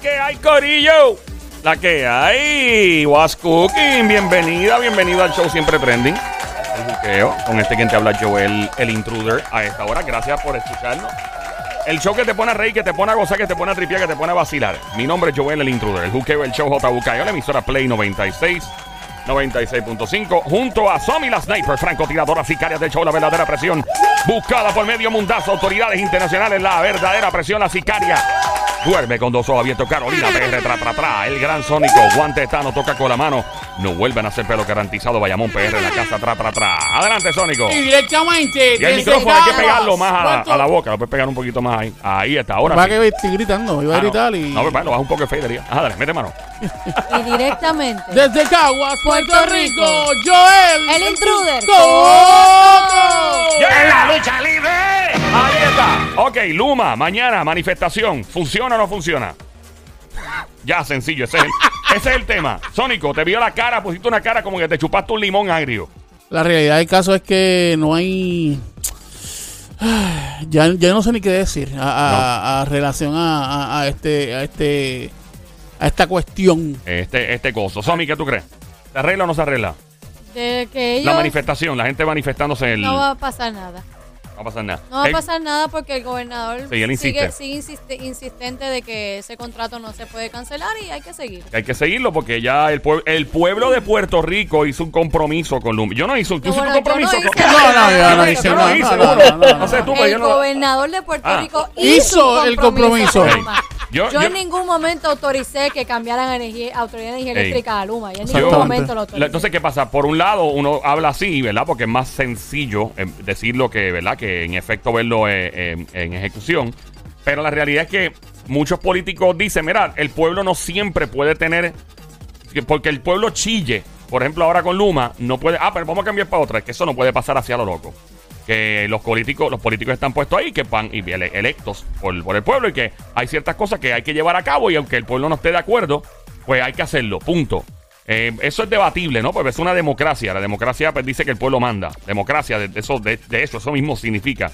que hay, Corillo. La que hay. Was Cooking. Bienvenida, bienvenido al show Siempre Trending. El buqueo. Con este quien te habla, Joel, el intruder, a esta hora. Gracias por escucharnos. El show que te pone a reír, que te pone a gozar, que te pone a tripiar, que te pone a vacilar. Mi nombre es Joel, el intruder. El buqueo, el show J. Bucayo, la emisora Play 96. 96.5 junto a Somi la Sniper, francotiradora sicaria del show La Verdadera Presión, buscada por medio mundazo, autoridades internacionales, La Verdadera Presión, la sicaria. Duerme con dos ojos abiertos, Carolina PR, tra, tra, tra, el gran sónico, guante está, no toca con la mano, no vuelven a hacer pelo garantizado, Bayamón PR en la casa, tra, tra, tra. Adelante, sónico. Y directamente. Y el micrófono hay que pegarlo más a, a la boca, lo puedes pegar un poquito más ahí. Ahí está, ahora Va sí. que estoy gritando, iba a Ah, no. gritar y. No, bueno, baja un poco de fadería. Ajá, dale, mete mano. Y directamente. Desde Caguas, Puerto, Puerto Rico, Rico. Joel. El intruder. Coto. ¡En la lucha libre! Ahí está. Ok, Luma, mañana, manifestación. ¿Funciona o no funciona? Ya, sencillo, ese es el, ese es el tema. Sónico, te vio la cara, pusiste una cara como que te chupaste un limón agrio. La realidad del caso es que no hay. Ya, ya no sé ni qué decir a, a- a relación a, a- a este a este a esta cuestión. Este, este coso. Somi, ¿qué tú crees? ¿Se arregla o no se arregla? De que ellos La manifestación, la gente manifestándose en el. no va a pasar nada. No va a pasar nada. No va a pasar nada porque el gobernador Sí, él insiste. sigue, sigue insiste- insistente de que ese contrato no se puede cancelar y hay que seguir. Hay que seguirlo porque ya el, pue- el pueblo de Puerto Rico hizo un compromiso con Luma. Yo no hice un, ¿tú No, hiciste un bueno, yo compromiso no con No, no, yo no Yo hice no no, no, no, No sé tú, pero el yo no- gobernador de Puerto. Rico Hizo hizo, un el compromiso. con Ey, Luma. Yo- Yo, yo- en ningún momento autoricé que cambiaran energía, Autoridad de Energía Ey. Eléctrica a Luma. Yo en ningún momento lo autoricé. Entonces, ¿qué pasa? Por un lado, uno habla así, ¿verdad? Porque es más sencillo eh, decirlo que, ¿verdad? Que en efecto verlo eh, eh, en ejecución. Pero la realidad es que muchos políticos dicen, mira, el pueblo no siempre puede tener... que- Porque el pueblo chille. Por ejemplo, ahora con Luma, no puede... Ah, pero vamos a cambiar para otra. Es que eso no puede pasar hacia lo loco. Que los políticos, los políticos están puestos ahí, que van y ele- electos por, el pueblo y que hay ciertas cosas que hay que llevar a cabo y aunque el pueblo no esté de acuerdo, pues hay que hacerlo, punto. Eh, eso es debatible, ¿no? Porque es una democracia. La democracia pues, dice que el pueblo manda. Democracia, de, eso, de, eso, eso mismo significa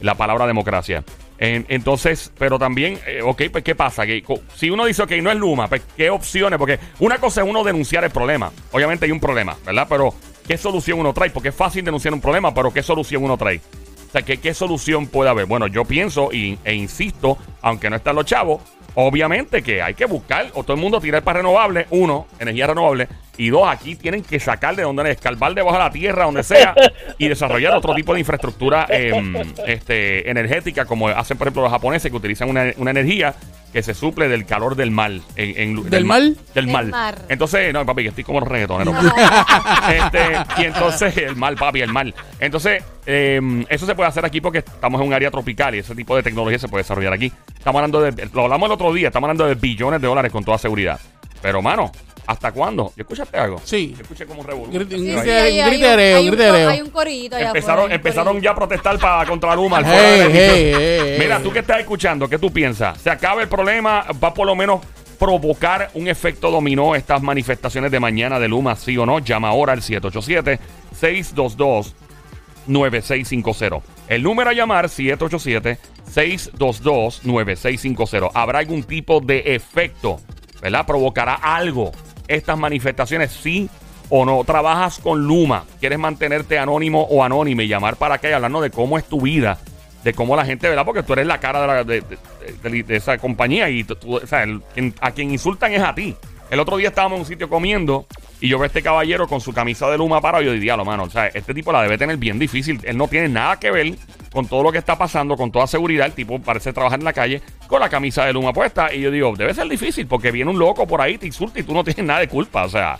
la palabra democracia. En- entonces, pero también, eh, ok, pues ¿qué pasa? Que si uno dice, ok, no es Luma, pues ¿qué opciones? Porque una cosa es uno denunciar el problema. Obviamente hay un problema, ¿verdad? Pero ¿qué solución uno trae? Porque es fácil denunciar un problema, pero ¿qué solución uno trae? O sea, ¿qué, qué solución puede haber? Bueno, yo pienso y, e insisto, aunque no están los chavos, obviamente que hay que buscar, o todo el mundo tirar para renovables, uno, energía renovable, y dos, aquí tienen que sacar de donde escarbar debajo de la tierra, donde sea, y desarrollar otro tipo de infraestructura em, este, energética, como hacen, por ejemplo, los japoneses, que utilizan una, una energía que se suple del calor del mar. En, en- ¿Del mar? Del Del mar. mar. Entonces, no, papi, que estoy como reggaetonero. este, y entonces, el mal, papi, el mal. Entonces, eh, eso se puede hacer aquí porque estamos en un área tropical y ese tipo de tecnología se puede desarrollar aquí. Estamos hablando de, lo hablamos el otro día, estamos hablando de billones de dólares con toda seguridad. Pero, mano, ¿hasta cuándo? ¿Yo escuchaste algo? Sí. Yo escuché como un revolú. Grit- Sí, hay- un- gritereo, un gritereo. Hay un allá Empezaron, afuera, empezaron ya a protestar para contra Luma. al Hey, fuera de la hey, hey, Mira, tú que estás escuchando, ¿qué tú piensas? ¿Se acaba el problema? ¿Va por lo menos provocar un efecto dominó estas manifestaciones de mañana de Luma, sí o no? Llama ahora al 787-622-9650. El número a llamar, 787-622-9650. ¿Habrá algún tipo de efecto? ¿Verdad? ¿Provocará algo estas manifestaciones, sí o no? ¿Trabajas con Luma? ¿Quieres mantenerte anónimo o anónime y llamar para acá y hablarnos de cómo es tu vida? De cómo la gente, ¿verdad? Porque tú eres la cara de, la- de- esa compañía y a quien insultan es a ti. El otro día estábamos en un sitio comiendo y yo veo a este caballero con su camisa de Luma parado y yo diría, lo mano, o sea, este tipo la debe tener bien difícil. Él no tiene nada que ver con todo lo que está pasando, con toda seguridad. El tipo parece trabajar en la calle con la camisa de Luma puesta. Y yo digo, debe ser difícil porque viene un loco por ahí, te insulta y tú no tienes nada de culpa. O sea,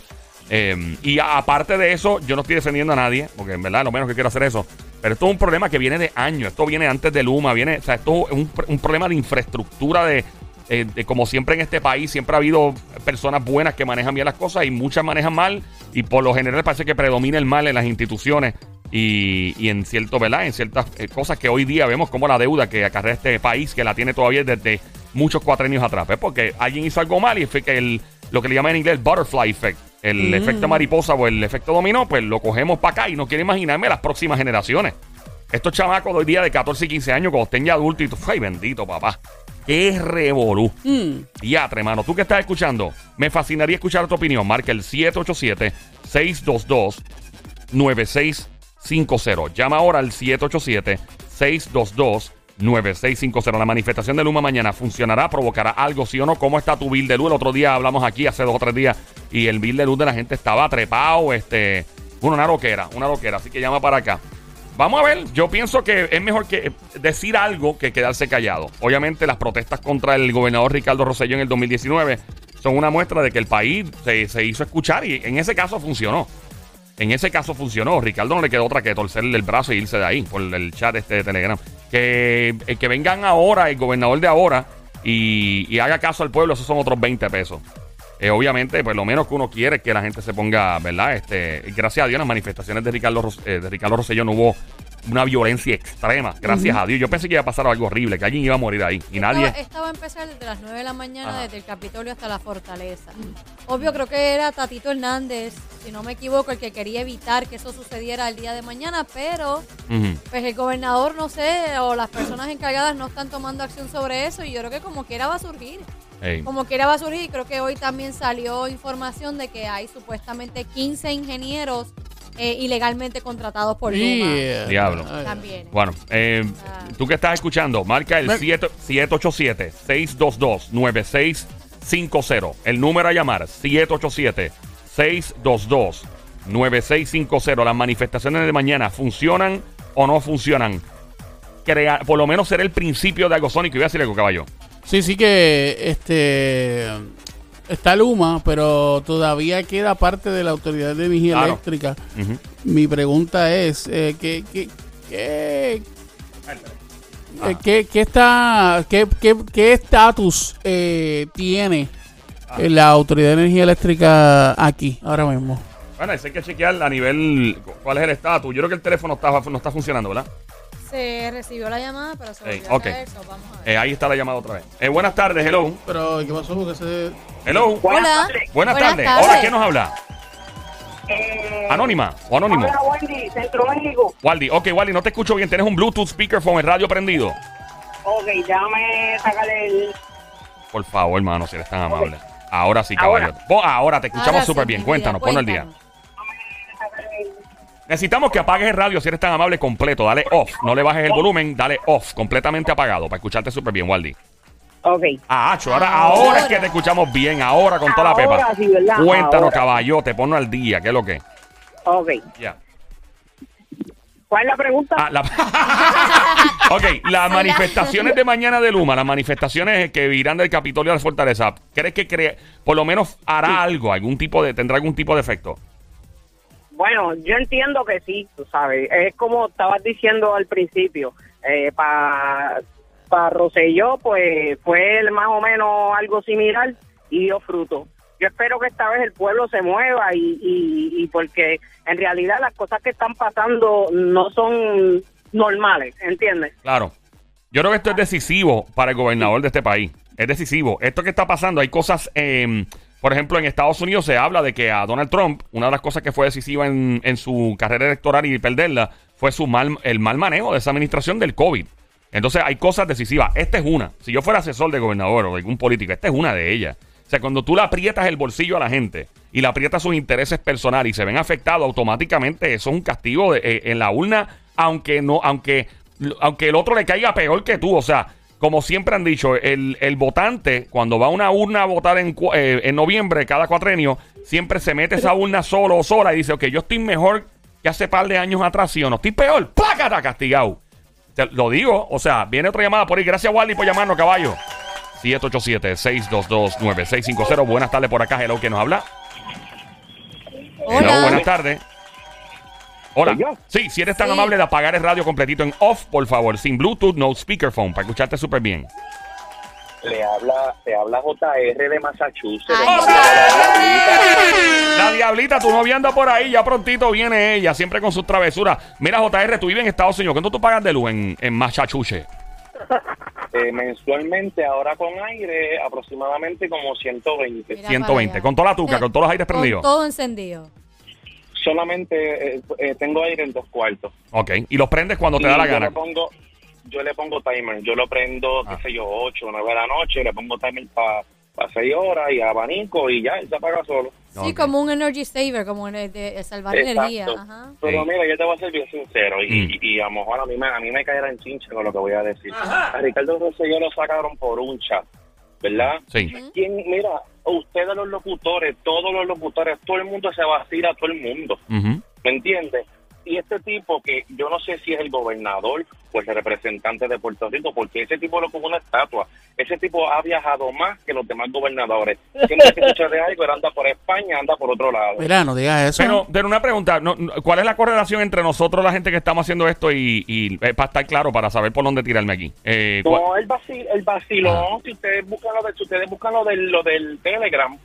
eh, y aparte de eso, yo no estoy defendiendo a nadie, porque en verdad lo menos que quiero hacer eso. Pero esto es un problema que viene de años. Esto viene antes de Luma. Viene, o sea, esto es un, pr- un problema de infraestructura eh, de como siempre en este país, siempre ha habido personas buenas que manejan bien las cosas y muchas manejan mal. Y por lo general parece que predomina el mal en las instituciones y, y en cierto, ¿verdad? En ciertas eh, cosas que hoy día vemos como la deuda que acarrea este país, que la tiene todavía desde muchos cuatrenios atrás. ¿ves? Porque alguien hizo algo mal y fue que el, lo que le llaman en inglés el butterfly effect, el efecto mariposa o el efecto dominó, pues lo cogemos para acá y no quiero imaginarme las próximas generaciones. Estos chamacos de hoy día de 14 y 15 años, cuando estén ya adultos y tú, ay bendito papá. ¡Qué revolú! Mm. Diatre, mano. ¿Tú que estás escuchando? Me fascinaría escuchar tu opinión. Marca el 787-622-9650. Llama ahora al 787-622-9650. La manifestación de Luma mañana funcionará, provocará algo, sí o no. ¿Cómo está tu bill de luz? El otro día hablamos aquí, hace dos o tres días, y el bill de luz de la gente estaba trepado. Este, bueno, una roquera, una roquera. Así que llama para acá. Vamos a ver, yo pienso que es mejor que decir algo que quedarse callado. Obviamente las protestas contra el gobernador Ricardo Rosselló en el 2019 son una muestra de que el país se, se hizo escuchar y en ese caso funcionó. En ese caso funcionó. Ricardo no le quedó otra que torcerle el brazo e irse de ahí por el chat este de Telegram. Que, eh, que vengan ahora, el gobernador de ahora, y, y haga caso al pueblo, esos son otros 20 pesos. Eh, obviamente, pues lo menos que uno quiere es que la gente se ponga, ¿verdad? Este, gracias a Dios, las manifestaciones de Ricardo, eh, de Ricardo no hubo una violencia extrema. Gracias a Dios. Yo pensé que iba a pasar algo horrible, que alguien iba a morir ahí. Y nadie. Estaba, a empezar desde las 9 de la mañana, Ajá. desde el Capitolio hasta la Fortaleza. Obvio, creo que era Tatito Hernández, si no me equivoco, el que quería evitar que eso sucediera el día de mañana, pero pues el gobernador, no sé, o las personas encargadas no están tomando acción sobre eso y yo creo que como quiera va a surgir. Como quiera va a surgir, y creo que hoy también salió información de que hay supuestamente 15 ingenieros eh, ilegalmente contratados por Luma. Yeah. Diablo. Ay. También. Bueno, eh, Ah. tú que estás escuchando, marca el Me- 7 787-622-9650. El número a llamar, 787-622-9650. Las manifestaciones de mañana, ¿funcionan o no funcionan? Crea- por lo menos será el principio de algo sónico. Y voy a decirle algo, caballo. Sí, sí que este está Luma, pero todavía queda parte de la Autoridad de Energía Claro. Eléctrica. Mi pregunta es, eh, ¿qué, qué, qué, Ah. eh, qué- qué está, qué, qué, qué estatus eh, tiene Ah. eh, la Autoridad de Energía Eléctrica aquí, ahora mismo? Bueno, eso hay que chequear a nivel. ¿Cuál es el estatus? Yo creo que el teléfono está, no está funcionando, ¿verdad? Se recibió la llamada, pero se Ey, volvió a ok. caer, so vamos a ver. Eh, ahí está la llamada otra vez. Eh, buenas tardes, hello. Pero, ¿qué pasó? Porque se... Hello. Hola. Buenas, tardes. Hola, ¿quién nos habla? Eh, Anónima o anónimo. Hola, Wendy, Centro México. Waldi, ok, Waldi, no te escucho bien. Tienes un Bluetooth speakerphone, el radio prendido. Ok, déjame sacarle el... Por favor, hermano, si eres tan amable. Ahora sí, Ahora. caballo. Vos, ahora te escuchamos Ahora sí, súper bien. mi Cuéntanos, ponlo al día. cuéntanos. Necesitamos que apagues el radio si eres tan amable completo. Dale off. No le bajes el volumen, dale off. Completamente apagado para escucharte súper bien, Waldi. Ok. Ah, Acho, ahora, Ahora. ahora es que te escuchamos bien. Ahora con toda la pepa. Cuéntanos, Ahora. caballote, ponlo al día. ¿Qué es lo que? Ok. Ya. ¿Cuál es la pregunta? Ah, la- ok, las manifestaciones de mañana de Luma, las manifestaciones que irán del Capitolio a la Fortaleza, ¿crees que cree, por lo menos hará algo, algún tipo de, tendrá algún tipo de efecto? Bueno, yo entiendo que sí, tú sabes. Es como estabas diciendo al principio. Eh, Para pa Rosselló, pues fue más o menos algo similar y dio fruto. Yo espero que esta vez el pueblo se mueva y, y, y porque en realidad las cosas que están pasando no son normales, ¿entiendes? Claro. Yo creo que esto es decisivo para el gobernador de este país. Es decisivo. Esto que está pasando, hay cosas, eh, por ejemplo, en Estados Unidos se habla de que a Donald Trump, una de las cosas que fue decisiva en, su carrera electoral y perderla, fue su mal, el mal manejo de esa administración del COVID. Entonces hay cosas decisivas. Esta es una. Si yo fuera asesor de gobernador o de algún político, esta es una de ellas. O sea, cuando tú le aprietas el bolsillo a la gente y le aprietas sus intereses personales y se ven afectados automáticamente, eso es un castigo de- eh, en la urna, aunque no, aunque, aunque el otro le caiga peor que tú. O sea, como siempre han dicho, el, el votante, cuando va a una urna a votar en, eh, en noviembre, cada cuatrenio, siempre se mete esa urna solo o sola y dice, ok, yo estoy mejor que hace par de años atrás, ¿sí o no? Estoy peor, plácata, castigado. Te lo digo, o sea, viene otra llamada por ahí. Gracias, Wally, por llamarnos, caballo. 787-622-9650. Buenas tardes por acá, hello, que nos habla. Hello, buenas tardes. Hola. Sí, si eres tan Sí. amable de apagar el radio completito en off, por favor, sin Bluetooth, no speakerphone, para escucharte súper bien. Le habla, le habla JR de Massachusetts. Ay, hermano la Diablita. Tu novia anda por ahí, ya prontito viene ella, siempre con sus travesuras. Mira, JR, tú vives en Estados Unidos. ¿Cuánto tú pagas de luz en, en Massachusetts? Eh, mensualmente, ahora con aire, aproximadamente como 120. Mira 120. para allá. Con toda la tuca, con todos los aires Con prendidos. todo encendido. Solamente eh, eh, tengo aire en dos cuartos. Ok. Y los prendes cuando te Y da la yo gana. le pongo, yo le pongo timer. Yo lo prendo, Ah. qué sé yo, 8 o 9 de la noche, le pongo timer para 6 horas y abanico y ya, y se apaga solo. Sí, como un energy saver, como de, de salvar Exacto. energía. Ajá. Pero Sí. mira, yo te voy a ser bien sincero y, Mm. y, y a lo mejor a mí, me, a mí me caerá en chinche con lo que voy a decir. A Ricardo Rosselló lo sacaron por un chat, ¿verdad? Sí. ¿Quién, mira, ustedes los locutores, todos los locutores, todo el mundo se vacila a todo el mundo. ¿Me entiendes? Y este tipo que yo no sé si es el gobernador o el representante de Puerto Rico, porque ese tipo lo como una estatua. Ese tipo ha viajado más que los demás gobernadores. Siempre que escucha de algo, él anda por España, anda por otro lado. Mira, no digas eso. Pero, pero una pregunta, no, no, ¿cuál es la correlación entre nosotros, la gente que estamos haciendo esto, y, y eh, para estar claro, para saber por dónde tirarme aquí? Eh, ¿cuál- No, el, vacil, el vacilón, si ustedes buscan lo, de, si ustedes buscan lo, del, lo del Telegram,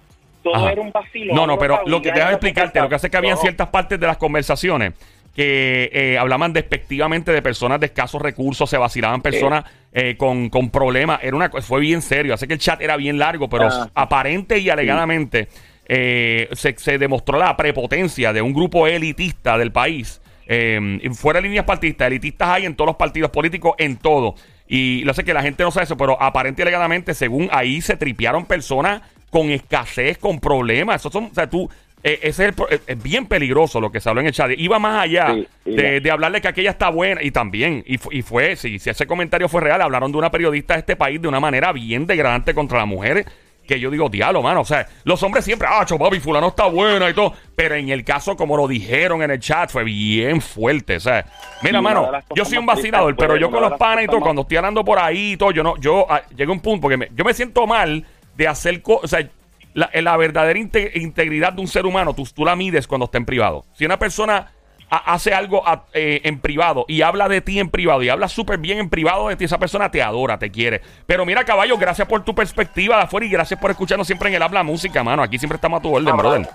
todo Ajá. era un vacilón. No, no, pero lo que ya déjame era explicarte, lo que hace es que había no. ciertas partes de las conversaciones que eh, hablaban despectivamente de personas de escasos recursos, se vacilaban personas eh, con, con problemas, era una fue bien serio, hace que el chat era bien largo, pero Ah. aparente y alegadamente eh, se, se demostró la prepotencia de un grupo elitista del país. eh, fuera de líneas partidistas, elitistas hay en todos los partidos políticos, en todo. Y lo sé que la gente no sabe eso, pero aparente y alegadamente, según ahí se tripearon personas con escasez, con problemas. Eso son, o sea, tú, eh, ese es, el pro- es- bien peligroso lo que se habló en el chat. Iba más allá Sí, de, hablarle que aquella está buena y también, y, y fue, si, si ese comentario fue real, hablaron de una periodista de este país de una manera bien degradante contra la mujer. Que yo digo, diablo, mano. O sea, los hombres siempre, ah, papi, fulano está buena y todo. Pero en el caso, como lo dijeron en el chat, fue bien fuerte. O sea, mira, mano, las yo soy un vacilador, pero yo con los las panas y todo, cuando estoy hablando por ahí y todo, yo no, yo ah, llega un punto porque me- yo me siento mal de hacer cosas, o sea, la, la verdadera inte- integridad de un ser humano, tú, tú la mides cuando está en privado. Si una persona ha- hace algo a- eh, en privado y habla de ti en privado y habla súper bien en privado de ti, esa persona te adora, te quiere. Pero mira, caballo, gracias por tu perspectiva de afuera y gracias por escucharnos siempre en el habla música, mano. Aquí siempre estamos a tu orden, Ah, brother.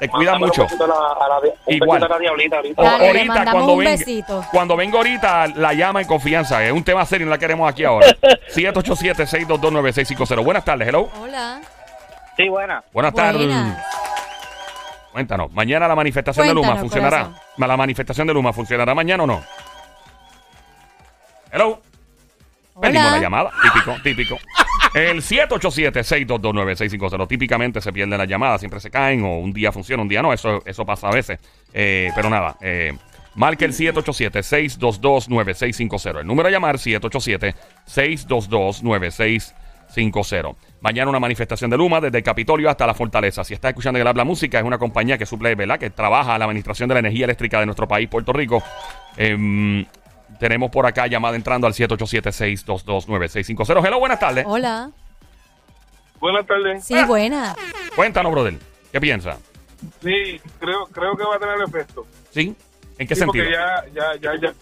Te cuida mucho. Un besito a la, a la, un Igual. besito a la diablita ahorita. Dale, cuando venga, cuando venga ahorita, la llama en confianza. Es un tema serio, no la queremos aquí ahora. 787-622-9650. Buenas tardes, hello. Hola. Sí, buena. Buenas tardes. Buenas. Cuéntanos, mañana la manifestación de Luma funcionará. corazón. ¿La manifestación de Luma funcionará mañana o no? Hello. Perdimos la Hola. llamada. Típico, típico. El 787-622-9650. Típicamente se pierden las llamadas, siempre se caen o un día funciona, un día no. Eso, eso pasa a veces. Eh, pero nada, eh, marque el 787-622-9650. El número a llamar 787-622-9650. Mañana una manifestación de Luma desde el Capitolio hasta la Fortaleza. Si estás escuchando el Habla Música, es una compañía que suple, ¿verdad? Que trabaja la administración de la energía eléctrica de nuestro país, Puerto Rico. Em, tenemos por acá llamada entrando al 787-622-9650. Hello, buenas tardes. Hola. Buenas tardes. Sí, buena. Cuéntanos, brother. ¿Qué piensa? Sí, creo, creo que va a tener efecto. ¿Sí? ¿En qué Sí, sentido? Porque ya, ya, ya, ya,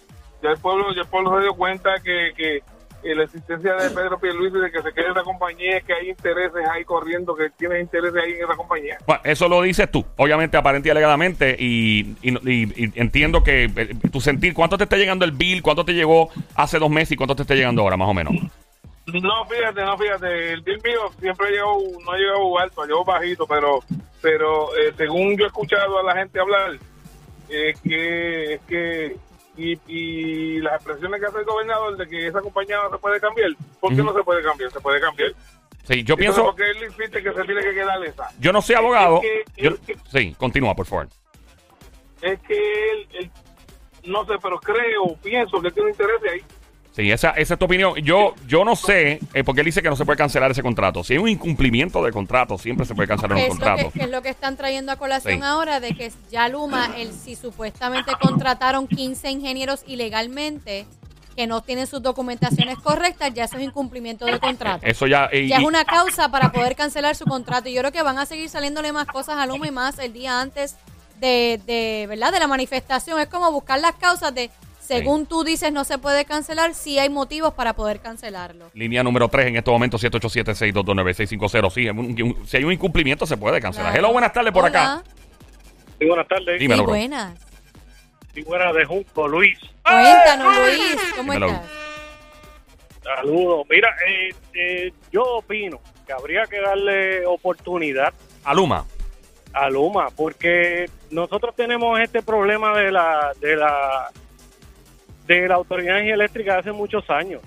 ya el pueblo, ya el pueblo se dio cuenta que, que, que la existencia de Pedro Pierluisi de que se quede en la compañía es que hay intereses ahí corriendo, que tienes intereses ahí en esa compañía. Bueno, eso lo dices tú, obviamente aparente y alegadamente, y, y- y- y entiendo que eh, tu sentir, ¿cuánto te está llegando el bill? ¿Cuánto te llegó hace dos meses y cuánto te está llegando ahora, más o menos? No, fíjate, no, fíjate, el bill mío siempre llegado, no ha llegado alto, ha llegado bajito, pero, pero eh, según yo he escuchado a la gente hablar, es que, es que y, y las expresiones que hace el gobernador de que esa compañía no se puede cambiar, ¿por qué no se puede cambiar? Se puede cambiar. Sí, yo Entonces, pienso, ¿Por qué él insiste que se tiene que quedar esa? yo no soy abogado. que- yo- es que- sí, continúa, por favor. Es que él, él- no sé, pero creo, pienso que él tiene interés ahí. Sí, esa, esa es tu opinión. Yo, yo no sé, eh, porque él dice que no se puede cancelar ese contrato. Si hay un incumplimiento de contrato, siempre se puede cancelar un Es lo, contrato. que es lo que están trayendo a colación Sí. ahora de que ya Luma, el, si supuestamente contrataron 15 ingenieros ilegalmente que no tienen sus documentaciones correctas, ya eso es incumplimiento de contrato. Eso ya... eh, Ya es y- una causa para poder cancelar su contrato. Y yo creo que van a seguir saliéndole más cosas a Luma y más el día antes de, de, ¿verdad? de la manifestación. Es como buscar las causas de, según tú dices, no se puede cancelar, si hay motivos para poder cancelarlo. Línea número 3 en este momento, 787-622-9650. Sí, un- un- si hay un incumplimiento, se puede cancelar. Claro. Hello, buenas tardes por acá. Hola. Sí, buenas tardes. Dímelo, Sí, buenas. Sí, buenas de Junco, Luis. Cuéntanos, Luis, ¿cómo Dímelo. estás? Saludos. Mira, eh, eh, yo opino que habría que darle oportunidad A Luma. a Luma porque nosotros tenemos este problema de la de la de la Autoridad de Energía Eléctrica hace muchos años.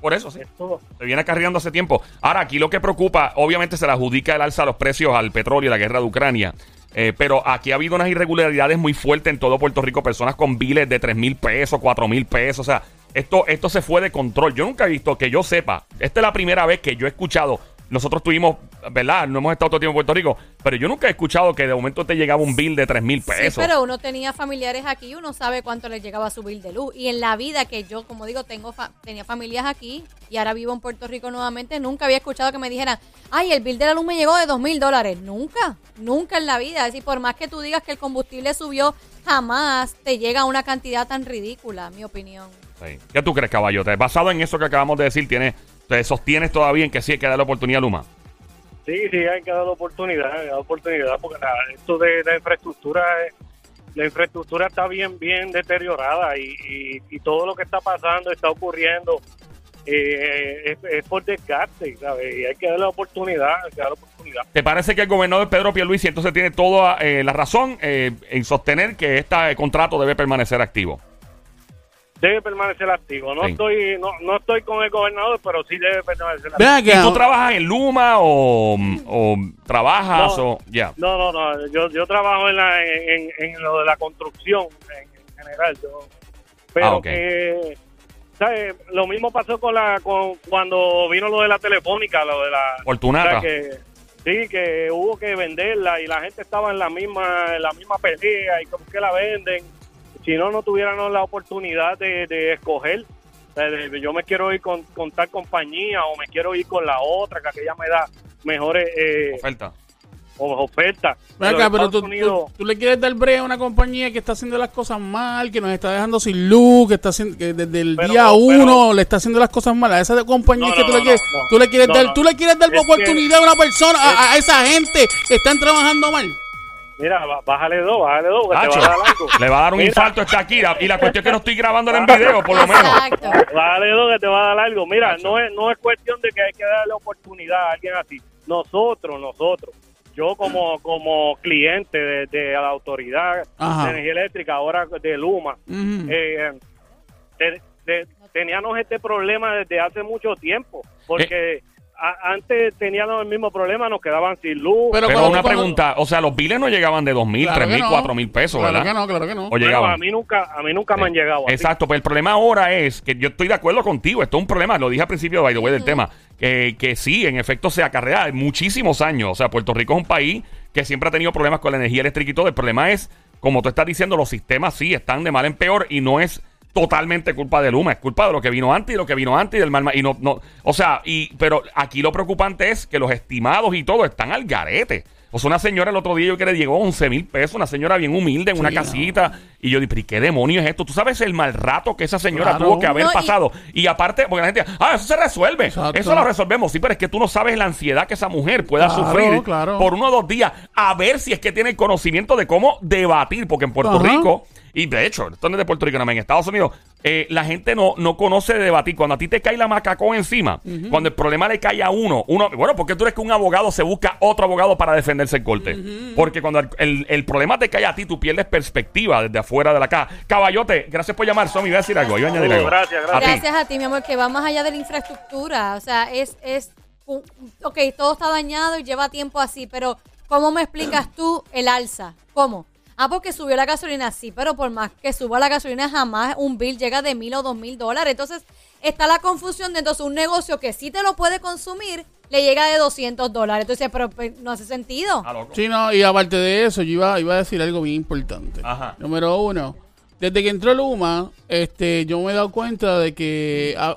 Por eso, sí. Esto, Se viene acarreando hace tiempo. Ahora, aquí lo que preocupa, obviamente se le adjudica el alza de los precios al petróleo y la guerra de Ucrania. Eh, pero aquí ha habido unas irregularidades muy fuertes en todo Puerto Rico. Personas con biles de 3 mil pesos, 4 mil pesos. O sea, esto, esto se fue de control. Yo nunca he visto que yo sepa. Esta es la primera vez que yo he escuchado. Nosotros tuvimos, ¿verdad? No hemos estado todo el tiempo en Puerto Rico. Pero yo nunca he escuchado que de momento te llegaba un bill de 3 mil pesos. Sí, pero uno tenía familiares aquí, uno sabe cuánto les llegaba su bill de luz. Y en la vida que yo, como digo, tengo fa- tenía familias aquí y ahora vivo en Puerto Rico nuevamente, nunca había escuchado que me dijeran, ay, el bill de la luz me llegó de dos mil dólares. Nunca, nunca en la vida. Es decir, por más que tú digas que el combustible subió, jamás te llega una cantidad tan ridícula, mi opinión. Sí. ¿Qué tú crees, caballote? Basado en eso que acabamos de decir, ¿tienes, ¿te sostienes todavía en que sí hay que darle oportunidad a Luma? Sí, sí, hay que dar oportunidad, hay que oportunidad, porque la- esto de la infraestructura, es- la infraestructura está bien, bien deteriorada y, todo lo que está pasando, está ocurriendo, eh, es, por desgaste, ¿sabes? Y hay que darle oportunidad, hay que darle oportunidad. ¿Te parece que el gobernador Pedro Pierluisi entonces tiene toda eh, la razón eh, en sostener que este contrato debe permanecer activo? Debe permanecer activo. No Sí. estoy no, no estoy con el gobernador, pero sí debe permanecer activo. ¿Y tú trabajas en Luma o, o trabajas No. o ya? No, no, no. Yo, yo trabajo en, la, en, en lo de la construcción en, en general. Yo, pero Ah, que, ¿sabes? Lo mismo pasó con la con cuando vino lo de la telefónica, lo de la. Fortunata. o sea, que, sí, que hubo que venderla y la gente estaba en la misma en la misma pelea y como que la venden. Si no, no tuvieran la oportunidad de, de escoger. De- yo me quiero ir con, con tal compañía o me quiero ir con la otra, que aquella me da mejores eh, Oferta. o ofertas. Ven Pero acá, pero tú, Unidos- tú- tú le quieres dar breve a una compañía que está haciendo las cosas mal, que nos está dejando sin luz, que está haciendo, que desde el Pero- día pero- uno le está haciendo las cosas mal a esa compañía No, que no, tú le quieres, tú le quieres No, dar, no. tú le quieres dar Es que- oportunidad a una persona, a, a esa gente que están trabajando mal. Mira, bá- bájale dos, bájale dos, que te va a dar algo. le va a dar un Mira, infarto a esta Akira. Y la cuestión es que no estoy grabándola en video, por lo menos. Exacto. Bájale dos, que te va a dar algo. Mira, no es, no es cuestión de que hay que darle oportunidad a alguien así. Nosotros, nosotros, yo como, como cliente de, de la autoridad Ajá. de energía eléctrica, ahora de Luma, eh, te- teníamos este problema desde hace mucho tiempo, porque a- antes teníamos el mismo problema, nos quedaban sin luz. Pero Pero una cuando- pregunta, o sea, los biles no llegaban de dos mil, Claro tres mil, no. cuatro mil pesos, Claro ¿verdad? que no, claro que no. O Bueno, llegaban. a mí nunca, a mí nunca me han llegado. así. Exacto, pero el problema ahora es que yo estoy de acuerdo contigo, esto es un problema, lo dije al principio by the way, del tema, que, que sí, en efecto se acarrea muchísimos años, o sea, Puerto Rico es un país que siempre ha tenido problemas con la energía eléctrica y todo, el problema es, como tú estás diciendo, los sistemas sí están de mal en peor y no es totalmente culpa de Luma, es culpa de lo que vino antes y lo que vino antes y del mal ma- y no, no, o sea, y pero aquí lo preocupante es que los estimados y todo están al garete. O sea, una señora el otro día yo que le llegó 11 mil pesos, una señora bien humilde en una no. casita. Y yo dije, ¿pero y qué demonios es esto? ¿Tú sabes el mal rato que esa señora Claro. tuvo que haber No, y- pasado? Y, aparte, porque la gente, ah, eso se resuelve. Exacto. Eso lo resolvemos. Sí, pero es que tú no sabes la ansiedad que esa mujer pueda Claro, sufrir claro. por uno o dos días. A ver si es que tiene el conocimiento de cómo debatir. Porque en Puerto Ajá. Rico, y de hecho, esto no es de Puerto Rico, no, en Estados Unidos, eh, la gente no, no conoce de debatir. Cuando a ti te cae la macacón encima, cuando el problema le cae a uno, uno, bueno, porque tú eres que un abogado se busca otro abogado para defenderse en corte. Porque cuando el, el- el problema te cae a ti, tú pierdes perspectiva desde afuera de la caja. Caballote, gracias por llamar, Somi. Iba a decir algo, a añadir algo. Gracias, A ti. Gracias a ti, mi amor, que va más allá de la infraestructura. O sea, es, es, un- ok, todo está dañado y lleva tiempo así, pero ¿cómo me explicas tú el alza? ¿Cómo? Ah, porque subió la gasolina, sí, pero por más que suba la gasolina, jamás un bill llega de mil o dos mil dólares. Entonces, está la confusión de entonces un negocio que sí te lo puede consumir, le llega de 200 dólares. Entonces, pero pues, no hace sentido. Ah. Sí, no, y aparte de eso, yo iba, iba a decir algo bien importante. Ajá. Número uno, desde que entró Luma, este, yo me he dado cuenta de que, ah,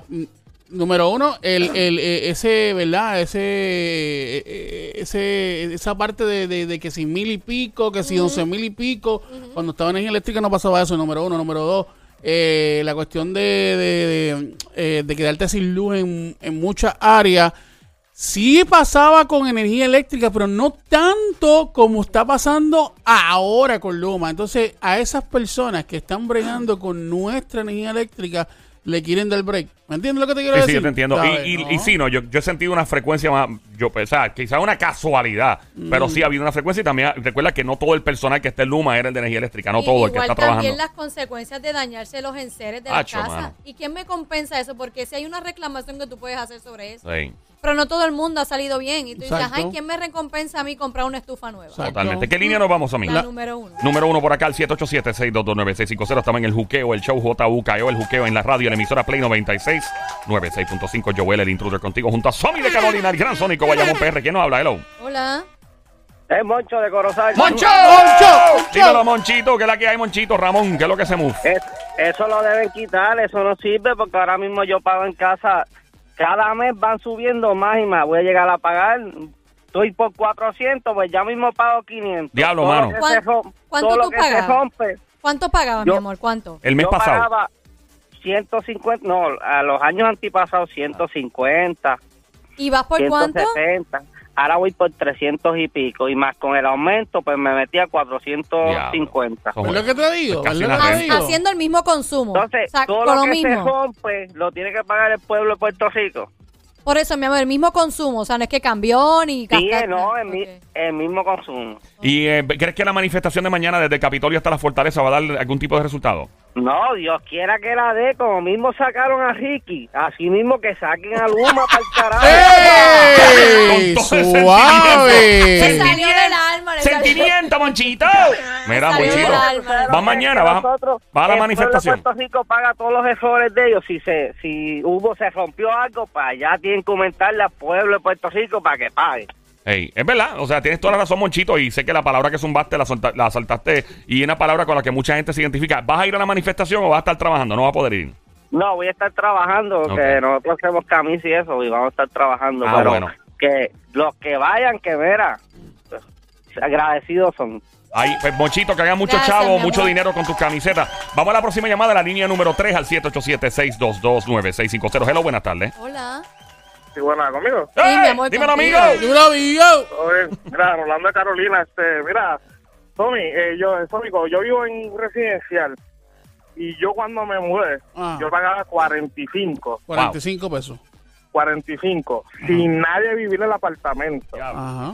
número uno, el, el, eh, ese, ¿verdad? Ese, eh, ese, esa parte de, de, de que si mil y pico, que si once mil y pico, cuando estaba en energía eléctrica no pasaba eso, número uno. Número dos, eh, la cuestión de, de, de, eh, de quedarte sin luz en, en muchas áreas. Sí pasaba con energía eléctrica, pero no tanto como está pasando ahora con Luma. Entonces, a esas personas que están bregando con nuestra energía eléctrica, le quieren dar break. ¿Me entiendes lo que te quiero Sí, decir? sí, yo te entiendo. Y, ¿Sabes? y, No. y sí, no, yo, yo he sentido una frecuencia más, yo pensaba, quizás una casualidad, pero Mm. sí ha habido una frecuencia y también recuerda que no todo el personal que está en Luma era el de energía eléctrica, no Y- todo el que está también trabajando. las consecuencias de dañarse los enseres de Acho, la casa. mano. ¿Y quién me compensa eso? Porque si hay una reclamación que tú puedes hacer sobre eso. Sí, Pero no todo el mundo ha salido bien. Y tú dices, Exacto. ay, ¿quién me recompensa a mí comprar una estufa nueva? Exacto. totalmente. ¿Qué línea nos vamos a mí? La, número uno. Número uno por acá, el 787-622-9650. Estamos en el juqueo, el show JUKEO, el juqueo en la radio, la emisora Play 96, 96.5. Joel, el intruder contigo, junto a Somi de Carolina, el gran Sónico, Bayamón PR. ¿Quién nos habla? Hello. Hola. Es Moncho de Corozal. ¡Moncho! ¡Moncho! Dímelo, Monchito, que es la que hay, Monchito. Ramón, ¿qué es lo que se move? Es- eso lo deben quitar, eso no sirve porque ahora mismo yo pago en casa, cada mes van subiendo más y más, voy a llegar a pagar, estoy por 400, pues ya mismo pago 500. Diablo, Todo mano. que ¿Cuán- se rom- cuánto tú pagabas? ¿Cuánto pagabas, Yo- mi amor? ¿Cuánto? El mes yo pasado. pagaba 150, no, a los años antepasados 150, ¿Y vas por cuánto? 170. Ahora voy por 300 y pico y más con el aumento pues me metí a 450. Diablo. ¿Es lo que te digo? Es casi ¿Es lo una que te renta. digo? Haciendo el mismo consumo. Entonces, o sea, todo con lo lo que se rompe lo tiene que pagar el pueblo de Puerto Rico. Por eso, mi amor, el mismo consumo. O sea, no es que cambió ni Sí, no, el, mi- el mismo consumo. ¿Y eh, crees que la manifestación de mañana desde Capitolio hasta la Fortaleza va a dar algún tipo de resultado? No, Dios quiera que la dé, como mismo sacaron a Ricky, así mismo que saquen a Luma para el carajo. ¡Ey! ¡Suave! Se salió del alma. ¡Sentimiento, Monchito! Mira, Monchito. Va mañana, va, Nosotros, va a la manifestación. Puerto Rico paga todos los errores de ellos. Si se si hubo se rompió algo, pues allá tienen que aumentarle al pueblo de Puerto Rico para que pague. Ey, es verdad, o sea, tienes toda la razón, Monchito, y sé que la palabra que zumbaste la, solta- la saltaste y es una palabra con la que mucha gente se identifica. ¿Vas a ir a la manifestación o vas a estar trabajando? No vas a poder ir. No, voy a estar trabajando, porque Ok. nosotros hacemos camisas y eso, y vamos a estar trabajando. Ah, pero bueno. que los que vayan, que verá, pues, agradecidos son. Ahí, pues, Monchito, que haga mucho Gracias, chavo, mucho dinero con tus camisetas. Vamos a la próxima llamada, la línea número 3 al 787-622-9650. Hello, buenas tardes. Hola. Sí, bueno, conmigo. Sí, mi amor, Dímelo, amigo. ¡Dímelo, amigo! Oye, mira, Rolando de Carolina, este, mira, Tommy, eh, yo, Tómico, yo vivo en residencial y yo cuando me mudé, Ah. yo pagaba 45, 45 pesos. 45, sin nadie vivir en el apartamento. Ajá.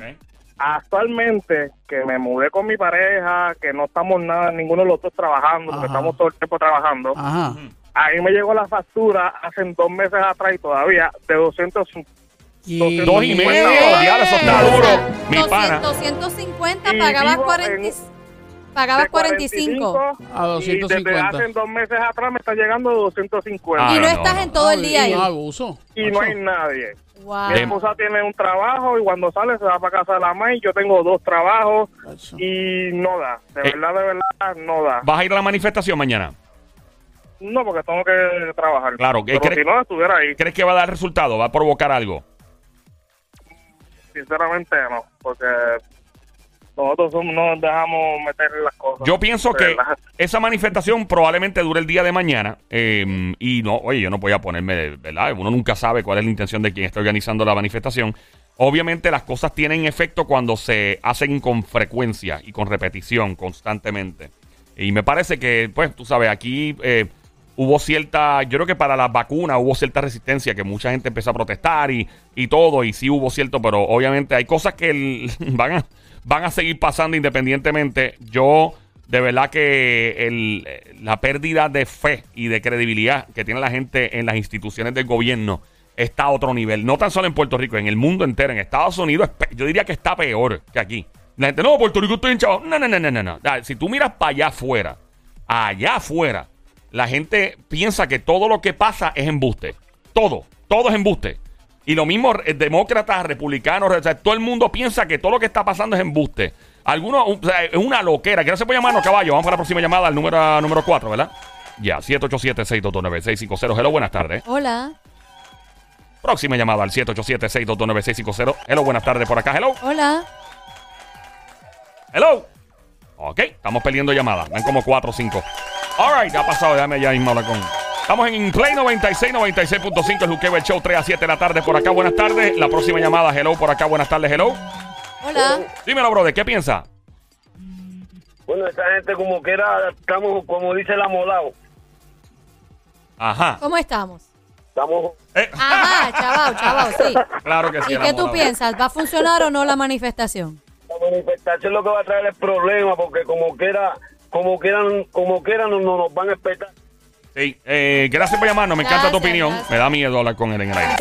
Actualmente, que me mudé con mi pareja, que no estamos nada, ninguno de los dos trabajando, porque Ajá. estamos todo el tiempo trabajando, Ajá. Ahí me llegó la factura hace dos meses atrás y todavía de 200 Y- Dos y medio, diablo, eso está duro. Mi 200, pana. 250, Y pagabas vivo 40, en- pagabas de 45. A y desde 250. hace dos meses atrás me está llegando 250 Ah, y no, no, estás no. en todo el día ahí. No, abuso. y no hay nadie. Wow. Mi esposa tiene un trabajo y cuando sale se va para casa de la MAI. Yo tengo dos trabajos y no da. De Eh. verdad, de verdad, no da. ¿Vas a ir a la manifestación mañana? No, porque tengo que trabajar. Claro, ¿qué Pero crees- si no, estuviera ahí. ¿Crees que va a dar resultado? ¿Va a provocar algo? Sinceramente, no. Porque nosotros no nos dejamos meter las cosas. Yo pienso que esa manifestación probablemente dure el día de mañana. eh, y no, oye, yo no voy a ponerme, ¿verdad? Uno nunca sabe cuál es la intención de quien está organizando la manifestación. Obviamente las cosas tienen efecto cuando se hacen con frecuencia y con repetición constantemente. Y me parece que, pues, tú sabes, aquí eh, hubo cierta, yo creo que para las vacunas hubo cierta resistencia, que mucha gente empezó a protestar y, y todo, y sí hubo cierto, pero obviamente hay cosas que van, a, van a seguir pasando independientemente. Yo, de verdad que el- la pérdida de fe y de credibilidad que tiene la gente en las instituciones del gobierno está a otro nivel. No tan solo en Puerto Rico, en el mundo entero. En Estados Unidos, yo diría que está peor que aquí. La gente, no, Puerto Rico estoy hinchado. No, no, no, no, no, no. Ah, Si tú miras para allá afuera, allá afuera, la gente piensa que todo lo que pasa es embuste. Todo, todo es embuste. Y lo mismo, eh, demócratas, republicanos, o sea, todo el mundo piensa que todo lo que está pasando es embuste. Algunos, o sea, es una loquera. Que no se puede llamarnos caballo. Vamos para la próxima llamada, al número, número 4, ¿verdad? Ya, 787-622-9650. Hello, buenas tardes. Hola. Próxima llamada al 787-622-9650. Hello, buenas tardes por acá. Hello. Hola. Hello. Ok, estamos perdiendo llamadas. Dan como 4 o 5. Alright, ya ha pasado. Déjame ya mismo hablar con. Estamos en Play 96, 96.5. El Juqueo, el show 3 a 7 de la tarde por acá. Buenas tardes. La próxima llamada, hello por acá. Buenas tardes, hello. Hola. Dímelo, brother, ¿qué piensa? Bueno, esta gente como que era, estamos, como dice el amolado. Ajá. ¿Cómo estamos? Estamos Eh, Ajá, chavao, chavao, sí. claro que sí. ¿Y qué tú piensas? ¿Va a funcionar o no la manifestación? la manifestación lo que va a traer es problema porque como quiera, como quieran, como quieran no, no nos van a respetar. Sí, eh, gracias por llamarnos. Me encanta tu opinión. gracias. Me da miedo hablar con él en el aire.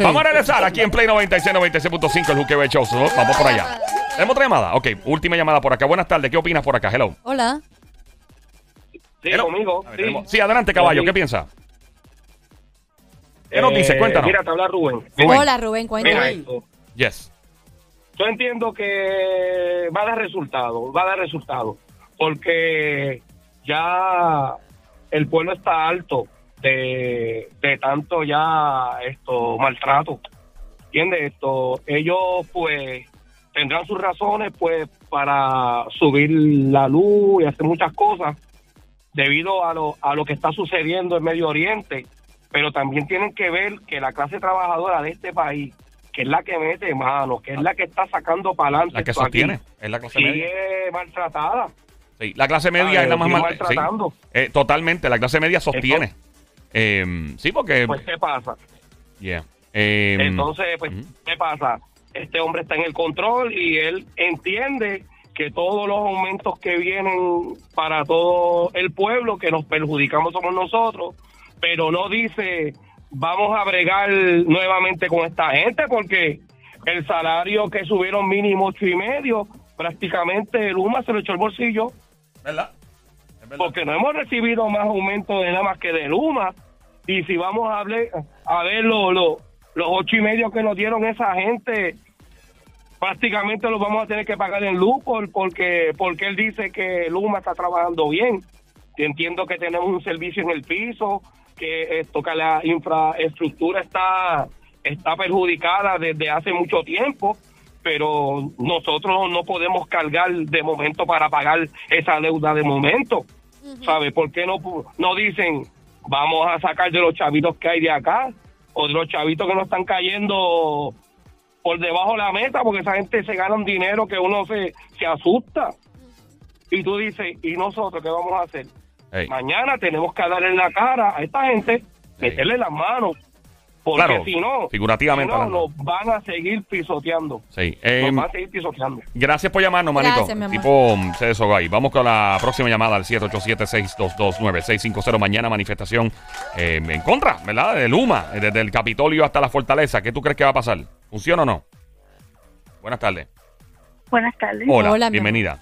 Vamos a regresar aquí en Play 96, 96.5, el Juque Show. So, Vamos por allá. ¿Tenemos otra llamada? Ok, última llamada por acá. Buenas tardes. ¿Qué opinas por acá? Hello. Hola. Sí, Hello. conmigo. A ver, sí. tenemos- sí, adelante, caballo. ¿Qué piensa? ¿Qué nos dice? Eh, Cuéntanos. Mira, te habla Rubén. Rubén. Hola, Rubén, Mira cuéntame. esto. Yes. Yo entiendo que va a dar resultado, va a dar resultado, porque ya el pueblo está alto de, de tanto ya esto maltrato. ¿Entiendes? Esto, ellos pues tendrán sus razones pues para subir la luz y hacer muchas cosas debido a lo, a lo que está sucediendo en Medio Oriente, pero también tienen que ver que la clase trabajadora de este país, que es la que mete mano, que es la que está sacando para adelante, La que aquí, sostiene. Es la clase media. sigue maltratada. Sí, la clase media Ah, es la más mal. sí. Eh, totalmente, la clase media sostiene. Eh, sí, porque. Pues, ¿qué pasa? yeah. Eh, Entonces, pues. ¿qué pasa? Este hombre está en el control y él entiende que todos los aumentos que vienen para todo el pueblo, que nos perjudicamos somos nosotros, pero no dice, vamos a bregar nuevamente con esta gente, porque el salario que subieron mínimo ocho y medio, prácticamente el UMA se lo echó el bolsillo, ¿Verdad? Porque no hemos recibido más aumento de nada más que de Luma. Y si vamos a, hablar, a ver lo- lo- los ocho y medio que nos dieron esa gente, prácticamente los vamos a tener que pagar en luz por- porque, porque él dice que Luma está trabajando bien. Entiendo que tenemos un servicio en el piso, que esto que la infraestructura está, está perjudicada desde hace mucho tiempo, pero nosotros no podemos cargar de momento para pagar esa deuda de momento. ¿Sabe? ¿Por qué no, pu- no dicen vamos a sacar de los chavitos que hay de acá o de los chavitos que no están cayendo por debajo de la meta porque esa gente se gana un dinero que uno se, se asusta? Y tú dices, ¿y nosotros qué vamos a hacer? Mañana tenemos que darle en la cara a esta gente, meterle las manos, porque Claro, si no, figurativamente si no, nos van a seguir pisoteando. Sí. Nos Eh, van a seguir pisoteando. Gracias por llamarnos, manito. Gracias, mi amor. tipo mm, se deshogó ahí. Vamos con la próxima llamada al 787-622-9650. Mañana manifestación eh, en contra, ¿verdad? De Luma, eh, desde el Capitolio hasta la Fortaleza. ¿Qué tú crees que va a pasar? ¿Funciona o no? Buenas tardes. Buenas tardes. Hola, bienvenida.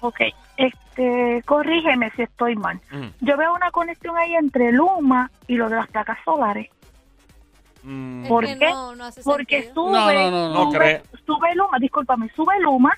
Ok, este, corrígeme si estoy mal. Ujú. Yo veo una conexión ahí entre Luma y lo de las placas solares. Mm, Es ¿Por que qué? no, no hace Porque sube, No, no, no, no. No sube, sube Luma, discúlpame, sube Luma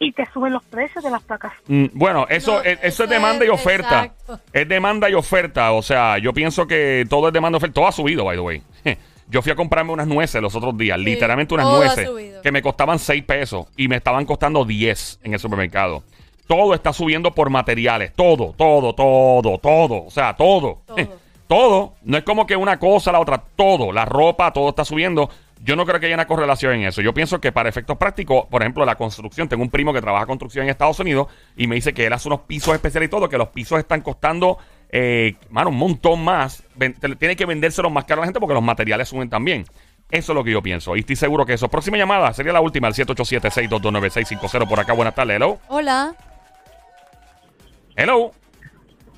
y te suben los precios de las placas. Mm, Bueno, eso, No, es, eso es demanda y oferta. exacto. Es demanda y oferta. O sea, yo pienso que todo es demanda y oferta. Todo ha subido, by the way. Yo fui a comprarme unas nueces los otros días, literalmente unas nueces, que me costaban 6 pesos y me estaban costando 10 en el supermercado. Todo está subiendo por materiales. Todo, todo, todo, todo. O sea, todo. Todo. Todo. No es como que una cosa, la otra. Todo. La ropa, todo está subiendo. Yo no creo que haya una correlación en eso. Yo pienso que para efectos prácticos, por ejemplo, la construcción. Tengo un primo que trabaja construcción en Estados Unidos y me dice que él hace unos pisos especiales y todo, que los pisos están costando, eh, mano, un montón más. Ven- te- Tiene que vendérselos más caro a la gente porque los materiales suben también. Eso es lo que yo pienso. Y estoy seguro que eso. Próxima llamada sería la última, al 787-622-9650 por acá. Buenas tardes. Hello. Hola. Hello.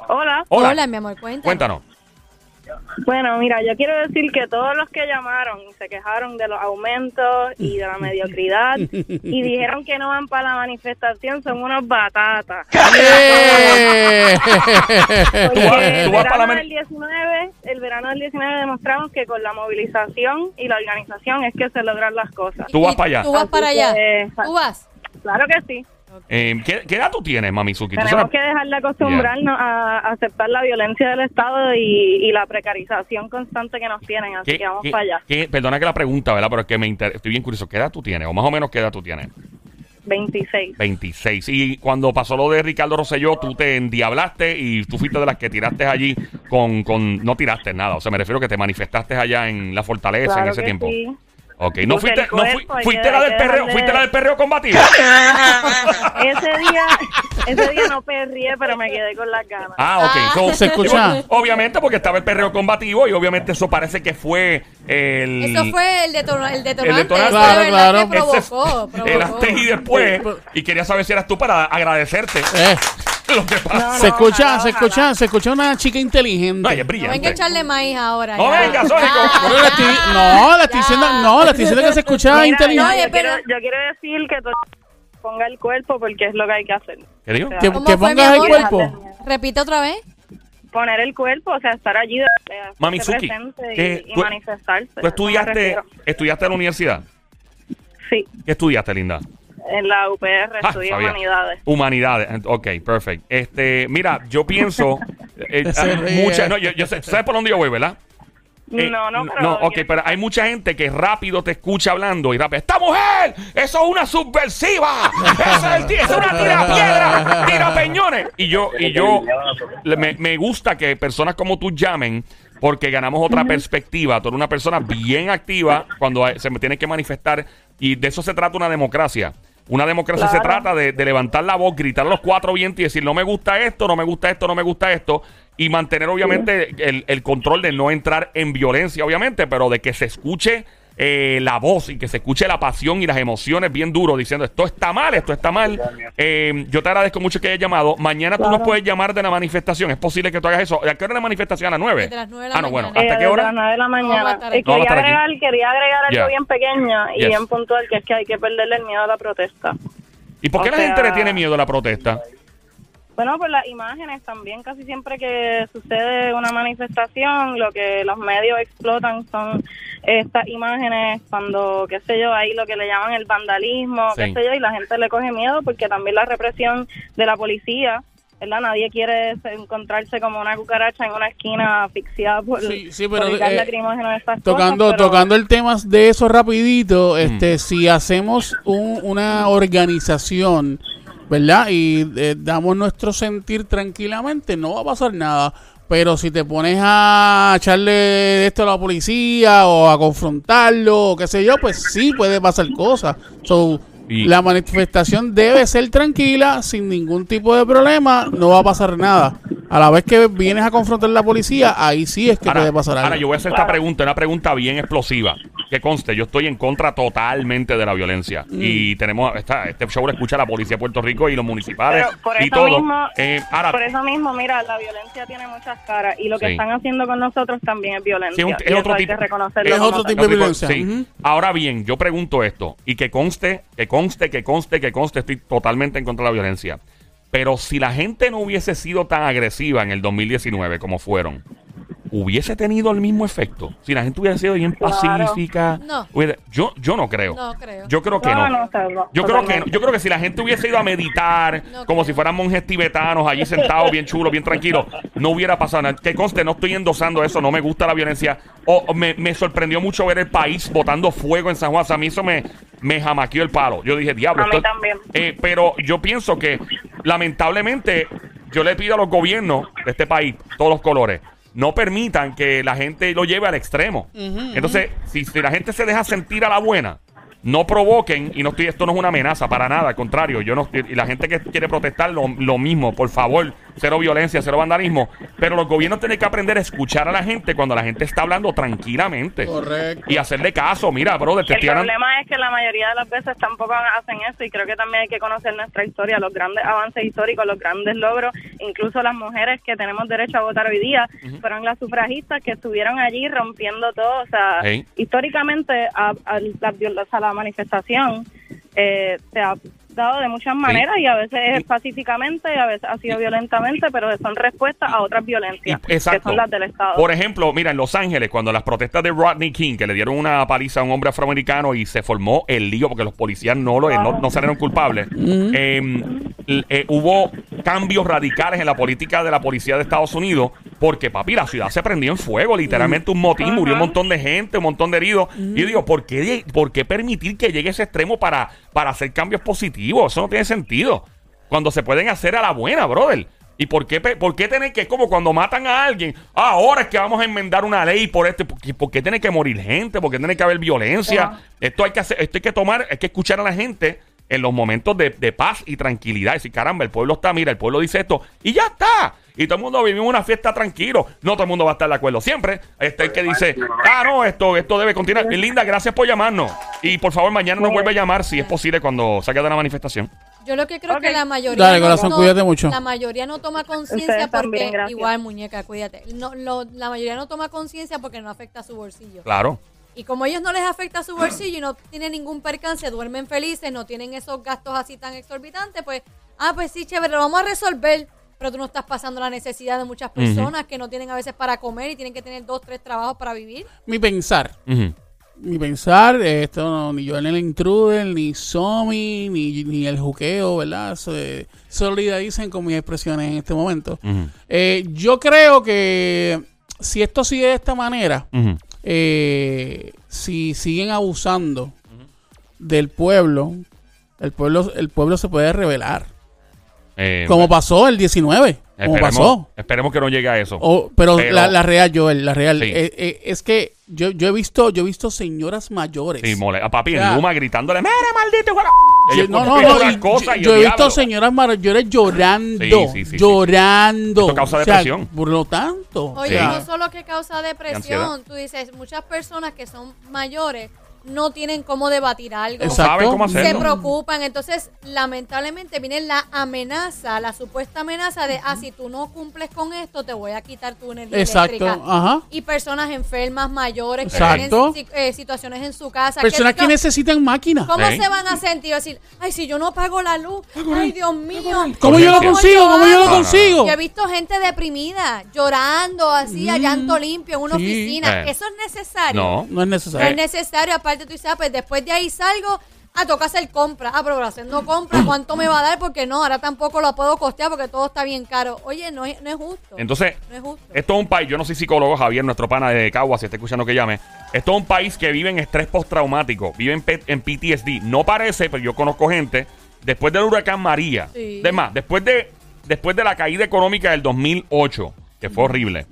Hola. Hola. Hola, mi amor, cuéntanos. Cuéntanos. Bueno, mira, yo quiero decir que todos los que llamaron y se quejaron de los aumentos y de la mediocridad y dijeron que no van para la manifestación son unos batatas. ¡Eh! Porque Tú vas- el verano del 19, el verano del 19 demostramos que con la movilización y la organización es que se logran las cosas. Tú vas para allá. Tú vas Así para allá. que- Tú vas. Claro que sí. Eh, ¿qué, qué edad tú tienes, Mamizuki? ¿Tú Tenemos sabes- que dejar de acostumbrarnos a aceptar la violencia del Estado y, y la precarización constante que nos tienen. Así ¿Qué- que vamos para allá. qué- perdona que la pregunta, ¿verdad? Pero es que me inter- estoy bien curioso. ¿Qué edad tú tienes? O más o menos qué edad tú tienes. 26. 26. Y cuando pasó lo de Ricardo Rosselló, tú te endiablaste y tú fuiste de las que tiraste allí con, con... No tiraste nada. O sea, me refiero que te manifestaste allá en la fortaleza en ese que tiempo. sí. Ok, no Porque fuiste, no fui- fuiste que- la del perreo, darle- fuiste la del perreo combativo. ese día, ese día no perrié, pero me quedé con las ganas. Ah, ok. So, Se escucha. Obviamente, porque estaba el perreo combativo y obviamente eso parece que fue el. Eso fue el, detona- el detonante. El detonante. Claro, claro. que provocó, el provocó. antes y después. Y quería saber si eras tú para agradecerte Eh, lo que pasa. No, se escucha, ojalá, se escucha, se escucha una chica inteligente. No, ella es No brillante. venga a echarle maíz ahora. No ya. venga, Sónico. Estoy- no, le estoy diciendo, no, le estoy diciendo que se escucha Mira, inteligente. no, yo, quiero, pero- yo quiero decir que ponga el cuerpo porque es lo que hay que hacer. ¿Qué digo? Que, ¿Cómo que pongas el cuerpo. Repite otra vez. Poner el cuerpo, o sea, estar allí, de, de hacerse Mami Suki, presente ¿qué- y, y tú- manifestarse. ¿Tú estudiaste, estudiaste en la universidad? Sí, ¿Qué estudiaste, linda? En la UPR Ah, estudié sabía. humanidades. Humanidades. Ok, perfecto. Este, mira, yo pienso. eh, mucha- no, yo, yo sé, ¿Sabes por dónde yo voy, verdad? Eh, no, no, pero... no, ok, pero hay mucha gente que rápido te escucha hablando y rápido. ¡Esta mujer! ¡Eso es una subversiva! ¡Eso es, el es una tira piedra! ¡Tira peñones! Y yo, y yo me, me gusta que personas como tú llamen porque ganamos otra perspectiva. Tú eres una persona bien activa cuando hay- se me tiene que manifestar y de eso se trata una democracia. Una democracia se trata de, de levantar la voz, gritar a los cuatro vientos y decir no me gusta esto, no me gusta esto, no me gusta esto. Y mantener obviamente el, el control de no entrar en violencia, obviamente, pero de que se escuche eh, la voz y que se escuche la pasión y las emociones bien duro diciendo esto está mal, esto está mal. Eh, yo te agradezco mucho que hayas llamado. Mañana tú nos puedes llamar de la manifestación. Es posible que tú hagas eso. ¿A qué hora es la manifestación? ¿A las nueve? Desde las nueve de la ah, no, bueno. mañana. ¿Hasta Eh, qué hora? las nueve de la No mañana. Eh. No a quería, aquí. agregar, quería agregar algo Yeah. bien pequeño y Yes. bien puntual, que es que hay que perderle el miedo a la protesta. ¿Y por qué o la sea- gente le tiene miedo a la protesta? Bueno, pues las imágenes también, casi siempre que sucede una manifestación, lo que los medios explotan son estas imágenes cuando, qué sé yo, ahí lo que le llaman el vandalismo, Sí. qué sé yo, y la gente le coge miedo porque también la represión de la policía, ¿verdad? Nadie quiere se- encontrarse como una cucaracha en una esquina asfixiada por, Sí, sí, por pero, el gas eh, lacrimógeno de estas Tocando, cosas, pero- tocando el tema de eso rapidito, Mm. este, si hacemos un- una organización, ¿verdad? Y eh, damos nuestro sentir tranquilamente, no va a pasar nada. Pero si te pones a echarle esto a la policía o a confrontarlo o qué sé yo, pues sí puede pasar cosas. So, la manifestación debe ser tranquila, sin ningún tipo de problema, no va a pasar nada. A la vez que vienes a confrontar a la policía, ahí sí es que puede pasar algo. ahora yo voy a hacer esta pregunta, una pregunta bien explosiva. Que conste, yo estoy en contra totalmente de la violencia. Mm. Y tenemos, esta, este show lo escucha la policía de Puerto Rico y los municipales y eso todo. mismo, Eh, ahora, por eso mismo, mira, la violencia tiene muchas caras y lo que Sí. están haciendo con nosotros también es violencia. Sí, es un- otro tipo- que reconocerlo es como otro tal. tipo de violencia. sí. Ahora bien, yo pregunto esto, y que conste, que conste, que conste, que conste, estoy totalmente en contra de la violencia. Pero si la gente no hubiese sido tan agresiva en el 2019 como fueron, hubiese tenido el mismo efecto. Si la gente hubiese sido bien Claro. pacífica. No. hubiera- yo, yo no creo. No creo. Yo creo que no. No, no, Yo creo que totalmente. yo creo que si la gente hubiese ido a meditar No como creo. si fueran monjes tibetanos allí sentados bien chulos, bien tranquilos, no hubiera pasado nada. Que conste, no estoy endosando eso, no me gusta la violencia. O me, me sorprendió mucho ver el país botando fuego en San Juan. O sea, a mí eso me, me jamaqueó el palo. Yo dije, diablo. A mí esto- también. eh, pero yo pienso que lamentablemente yo le pido a los gobiernos de este país, todos los colores, no permitan que la gente lo lleve al extremo. Entonces, si, si la gente se deja sentir a la buena, no provoquen, y no estoy, esto no es una amenaza para nada, al contrario, yo no y la gente que quiere protestar lo, lo mismo, por favor, cero violencia, cero vandalismo, pero los gobiernos tienen que aprender a escuchar a la gente cuando la gente está hablando tranquilamente Correcto. y hacerle caso, mira, brother, te El problema es que la mayoría de las veces tampoco hacen eso y creo que también hay que conocer nuestra historia, los grandes avances históricos, los grandes logros, incluso las mujeres que tenemos derecho a votar hoy día, fueron las sufragistas que estuvieron allí rompiendo todo, o sea, Hey. históricamente a, a la, o sea, la manifestación eh, se ha dado de muchas maneras y a veces es pacíficamente, a veces ha sido violentamente, pero son respuestas a otras violencias, Y- exacto. que son las del Estado. Por ejemplo, mira, en Los Ángeles, cuando las protestas de Rodney King, que le dieron una paliza a un hombre afroamericano y se formó el lío porque los policías no, lo, no, no salieron culpables, eh, l- eh, hubo cambios radicales en la política de la policía de Estados Unidos porque, papi, la ciudad se prendió en fuego, literalmente un motín, murió un montón de gente, un montón de heridos. Y yo digo, ¿por qué, ¿por qué permitir que llegue ese extremo para, para hacer cambios positivos? Eso no tiene sentido. Cuando se pueden hacer a la buena, brother. ¿Y por qué, por qué tener que, es como cuando matan a alguien, ah, ahora es que vamos a enmendar una ley por esto? ¿Por qué, por qué tiene que morir gente? ¿Por qué tiene que haber violencia? Esto hay que hacer, esto hay que tomar, hay que escuchar a la gente en los momentos de, de paz y tranquilidad. Y decir, caramba, el pueblo está, mira, el pueblo dice esto, y ya está. Y todo el mundo vivimos una fiesta tranquilo. No todo el mundo va a estar de acuerdo siempre. Este el que dice, ah, no, esto, esto debe continuar. Linda, gracias por llamarnos. Y por favor, mañana nos vuelve a llamar si es posible cuando salga de la manifestación. Yo lo que creo Ok. que la mayoría. Dale, corazón, cuídate mucho. La mayoría no toma conciencia también, porque. Igual, muñeca, cuídate. No, lo- la mayoría no toma conciencia porque no afecta a su bolsillo. Claro. Y como a ellos no les afecta su bolsillo y no tienen ningún percance, duermen felices, no tienen esos gastos así tan exorbitantes, pues, ah, pues sí, chévere, lo vamos a resolver. Pero tú no estás pasando la necesidad de muchas personas que no tienen a veces para comer y tienen que tener dos, tres trabajos para vivir. Mi pensar. Ujú. Mi pensar, eh, esto no, ni yo en el intruder, ni Somi, ni, ni el juqueo, ¿verdad? Se solidaricen con mis expresiones en este momento. Eh, yo creo que si esto sigue de esta manera. Eh, si siguen abusando del pueblo, el pueblo, el pueblo se puede rebelar. Eh, Como pasó el 19, como esperemos, pasó. esperemos que no llegue a eso. O- pero, Pero- la, la real, Joel, la real. Sí. eh, eh, es que yo, yo he visto, yo he visto señoras mayores. Sí, mole. A papi en Luma gritándole, ¡Mira, maldito! hijo de-". Sí, Ellos no, no, no, unas y cosas yo, yo he visto diablo. señoras mayores llorando, Sí, sí, sí, sí. llorando. Esto causa O sea, depresión. por lo tanto, o Oye, no solo que causa depresión, tú dices, muchas personas que son mayores no tienen cómo debatir algo. No Exacto. saben cómo se preocupan. Entonces, lamentablemente viene la amenaza, la supuesta amenaza de, ah, si tú no cumples con esto, te voy a quitar tu energía Exacto, eléctrica. ajá. Y personas enfermas mayores que tienen eh, situaciones en su casa. personas que ¿qué- necesitan máquinas. ¿Cómo se van a sentir? Decir, ay, si yo no pago la luz, ay, Dios mío. ¿Cómo yo lo consigo? ¿Cómo yo lo consigo? Yo he visto gente deprimida, llorando así, a llanto limpio en una sí. oficina. Eh. Eso es necesario. No. No es No necesario. es necesario. Aparte, tú dices, ah, pues después de ahí salgo. Ah, toca hacer compra. Ah, pero haciendo compra, ¿cuánto me va a dar? Porque no, ahora tampoco lo puedo costear porque todo está bien caro. Oye, no es, no es justo. Entonces, no es justo. esto es un país, yo no soy psicólogo, Javier, nuestro pana de Cagua, si está escuchando que llame. Esto es un país que vive en estrés postraumático, vive en, en PTSD. No parece, pero yo conozco gente, después del huracán María, Sí. además, después de, después de la caída económica del 2008, que fue horrible,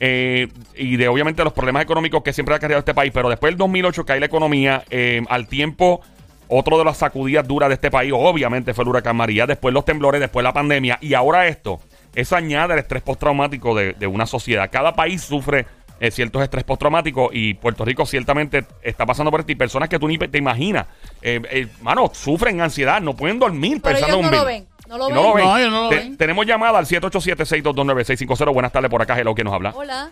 eh, y de obviamente los problemas económicos que siempre ha cargado este país, pero después del 2008 cae la economía, eh, al tiempo... Otro de las sacudidas duras de este país, obviamente, fue el huracán María, después los temblores, después la pandemia, y ahora esto. Eso añade el estrés postraumático de, de una sociedad. Cada país sufre eh, ciertos estrés postraumáticos y Puerto Rico ciertamente está pasando por esto. Y personas que tú ni te imaginas, eh, eh, mano, sufren ansiedad, no pueden dormir Pero pensando ellos en no un lo bill. ven. No lo ven. No, ellos no lo Te- ven. Tenemos llamada al 787-622-9650. Buenas tardes por acá, hello, ¿quién nos habla? Hola.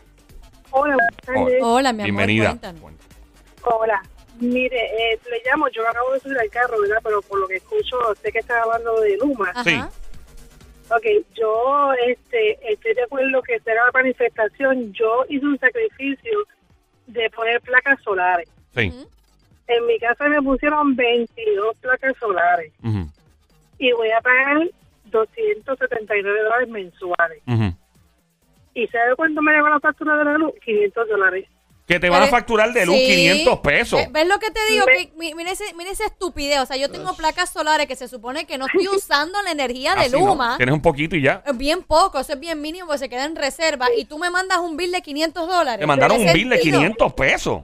Hola, buenas tardes. Hola, mi amor. Bienvenida. cuéntanos. Hola. Mire, eh, le llamo, yo acabo de subir al carro, ¿verdad? Pero por lo que escucho, sé que está hablando de Luma. Ajá. Sí. Ok, yo este, estoy de acuerdo que será la manifestación. Yo hice un sacrificio de poner placas solares. Sí. En mi casa me pusieron 22 placas solares Ujú, y voy a pagar 279 dólares mensuales. ¿Y sabe cuánto me llegó la factura de la luz? 500 dólares. Que te van a facturar de luz Sí. 500 pesos. ¿Ves lo que te digo? Que, mi- mira, ese- mira esa estupidez. O sea, yo tengo placas solares que se supone que no estoy usando la energía de Así, ¿no? Luma. Tienes un poquito y ya. Es bien poco, eso es bien mínimo, porque se queda en reserva. Y tú me mandas un bill de 500 dólares. Te mandaron un ¿Tiene bill de sentido? 500 pesos.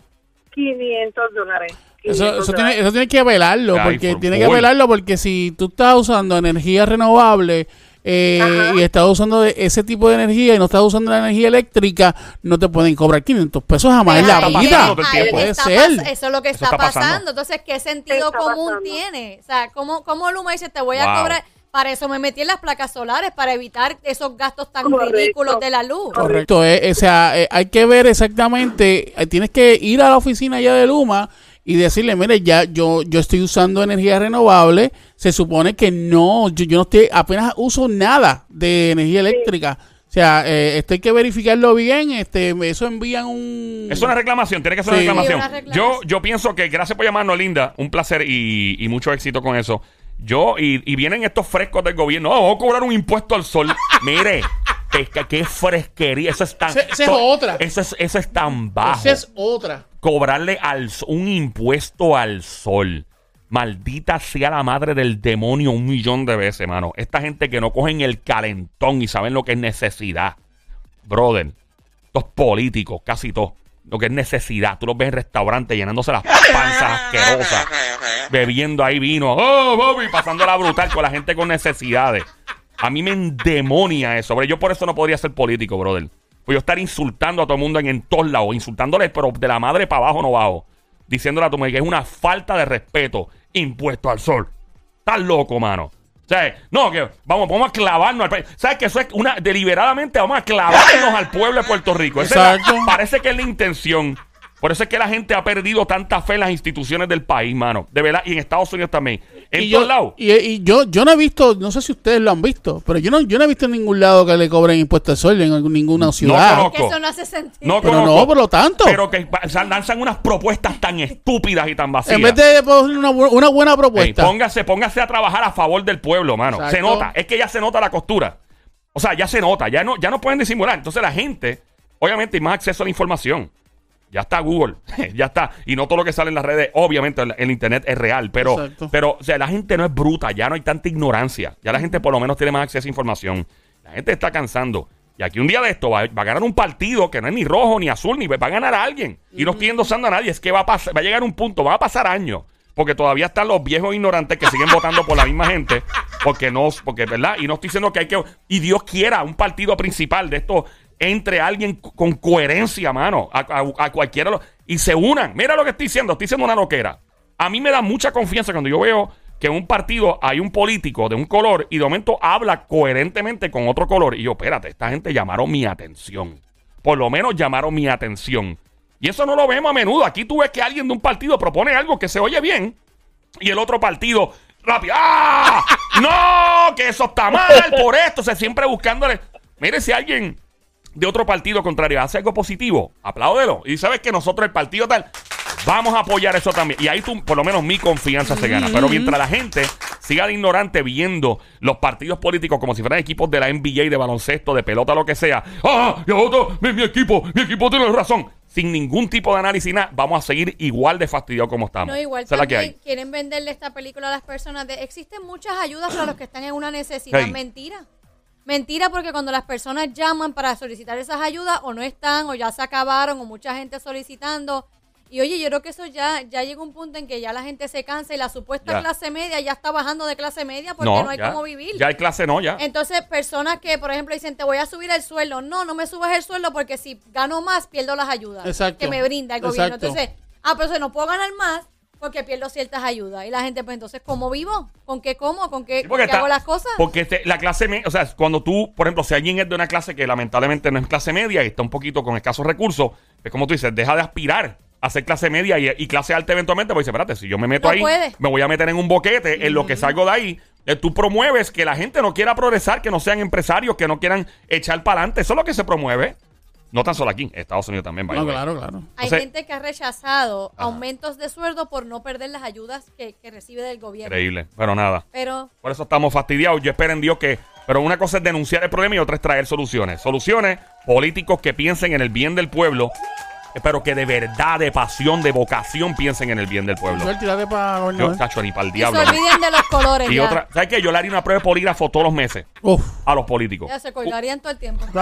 500 dólares. Eso, 500 eso, tiene, eso tiene que velarlo, Ay, porque por tiene que velarlo porque si tú estás usando energía renovable eh, y estás usando de ese tipo de energía y no estás usando la energía eléctrica, no te pueden cobrar 500 pesos jamás en la vida. Puede ser. Eso es lo que está, está pasando. pasando. Entonces, ¿qué sentido común pasando. tiene? O sea, ¿cómo, cómo Luma dice, te voy a cobrar? Para eso me metí en las placas solares, para evitar esos gastos tan Correcto. ridículos de la luz. Correcto, eh, o sea, eh, hay que ver exactamente, eh, tienes que ir a la oficina ya de Luma y decirle, mire, ya yo yo estoy usando energía renovable, se supone que no, yo, yo no estoy, apenas uso nada de energía eléctrica. O sea, eh, esto hay que verificarlo bien, este, eso envían un... Es una reclamación, tiene que ser Sí. una reclamación. Sí, una reclamación. Yo, yo pienso que gracias por llamarnos, Linda. Un placer y, y mucho éxito con eso. Yo, y, y vienen estos frescos del gobierno. "No, vamos a cobrar un impuesto al sol. Mire, que, qué fresquería. Eso es tan. Esa es otra. Eso es, eso es tan bajo. Esa es otra. Cobrarle al, un impuesto al sol. Maldita sea la madre del demonio un millón de veces, mano. Esta gente que no cogen el calentón y saben lo que es necesidad. Brother, estos políticos, casi todos, lo que es necesidad. Tú los ves en restaurantes llenándose las panzas asquerosas, bebiendo ahí vino, oh, Bobby, pasándola brutal con la gente con necesidades. A mí me endemonia eso. Yo por eso no podría ser político, brother. Pues yo estar insultando a todo el mundo en, en todos lados, insultándole, pero de la madre para abajo no bajo. Diciéndole a tu mujer que es una falta de respeto impuesto al sol. Estás loco, mano. O sea, no, que vamos, vamos a clavarnos al país. ¿Sabes que eso es una deliberadamente vamos a clavarnos al pueblo de Puerto Rico? Esa es la- Exacto. parece que es la intención. Por eso es que la gente ha perdido tanta fe en las instituciones del país, mano. De verdad, y en Estados Unidos también. En y todos yo, lados. y, y yo, yo no he visto, no sé si ustedes lo han visto, pero yo no, yo no he visto en ningún lado que le cobren impuestos al sol en ninguna ciudad. conozco. Que eso no hace sentido. No pero conozco, no, por lo tanto. Pero que lanzan unas propuestas tan estúpidas y tan vacías. en vez de poner una, una buena Ey, propuesta. póngase, póngase a trabajar a favor del pueblo, mano. Exacto. Se nota, es que ya se nota la costura. O sea, ya se nota, ya no, ya no pueden disimular. Entonces la gente, obviamente, hay más acceso a la información. Ya está Google, ya está. Y no todo lo que sale en las redes, obviamente, el, el internet es real. Pero, Exacto. pero, o sea, la gente no es bruta, ya no hay tanta ignorancia. Ya la gente por lo menos tiene más acceso a información. La gente está cansando. Y aquí un día de esto va, va a ganar un partido que no es ni rojo, ni azul, ni va a ganar a alguien. Y no estoy endosando a nadie, es que va a, pasar, va a llegar un punto, va a pasar años. Porque todavía están los viejos ignorantes que siguen votando por la misma gente. Porque no, porque, ¿verdad? Y no estoy diciendo que hay que. Y Dios quiera un partido principal de esto entre alguien con coherencia, mano. A, a- a cualquiera. Y se unan. Mira lo que estoy diciendo. Estoy diciendo una loquera. A mí me da mucha confianza cuando yo veo que en un partido hay un político de un color y de momento habla coherentemente con otro color. Y yo, espérate, esta gente llamaron mi atención. Por lo menos llamaron mi atención. Y eso no lo vemos a menudo. Aquí tú ves que alguien de un partido propone algo que se oye bien y el otro partido rápido. ¡Ah! ¡No! Que eso está mal por esto. O sea, siempre buscándole. Mire, si alguien de otro partido contrario hace algo positivo, apláudelo. Y sabes que nosotros, el partido tal, vamos a apoyar eso también. Y ahí tú, por lo menos mi confianza se gana. Pero mientras la gente siga de ignorante viendo los partidos políticos como si fueran equipos de la NBA, de baloncesto, de pelota, lo que sea. ¡Ah! Yo voto, mi, mi equipo, mi equipo tiene razón. Sin ningún tipo de análisis, nada, vamos a seguir igual de fastidiados como estamos. No, igual la que también hay. quieren venderle esta película a las personas de existen muchas ayudas para los que están en una necesidad. Hey. Mentira. Mentira porque cuando las personas llaman para solicitar esas ayudas o no están o ya se acabaron o mucha gente solicitando. Y oye, yo creo que eso ya, ya llega un punto en que ya la gente se cansa y la supuesta Ya. clase media ya está bajando de clase media porque no, hay ya, cómo vivir. Ya hay clase, no, ya. Entonces, personas que, por ejemplo, dicen, te voy a subir el sueldo. No, no me subas el sueldo porque si gano más, pierdo las ayudas Exacto. que me brinda el gobierno. Exacto. Entonces, ah, pero si no puedo ganar más porque pierdo ciertas ayudas. Y la gente, pues entonces, ¿cómo vivo? ¿Con qué como? ¿Con qué, Sí, con qué está- hago las cosas? Porque este- la clase media, o sea, cuando tú, por ejemplo, si alguien es de una clase que lamentablemente no es clase media y está un poquito con escasos recursos, es como tú dices, deja de aspirar a ser clase media y, y clase alta eventualmente, porque dice, espérate, si yo me meto No ahí, puede. me voy a meter en un boquete, en lo que salgo de ahí. eh, Tú promueves que la gente no quiera progresar, que no sean empresarios, que no quieran echar para adelante. Eso es lo que se promueve. No tan solo aquí, en Estados Unidos también. No, claro, claro. Hay Entonces- gente que ha rechazado Ajá. aumentos de sueldo por no perder las ayudas que, que recibe del gobierno. Increíble, pero nada. Pero Por eso estamos fastidiados. Yo espero en Dios que. Pero una cosa es denunciar el problema y otra es traer soluciones. Soluciones, políticos que piensen en el bien del pueblo, pero que de verdad, de pasión, de vocación piensen en el bien del pueblo. Joel, tírate para Yo, tacho, ni para el y se diablo. olviden de los colores Y ya. otra, ¿sabes qué? Yo le haría una prueba de polígrafo todos los meses Uf. a los políticos. Ya se colgarían todo el tiempo.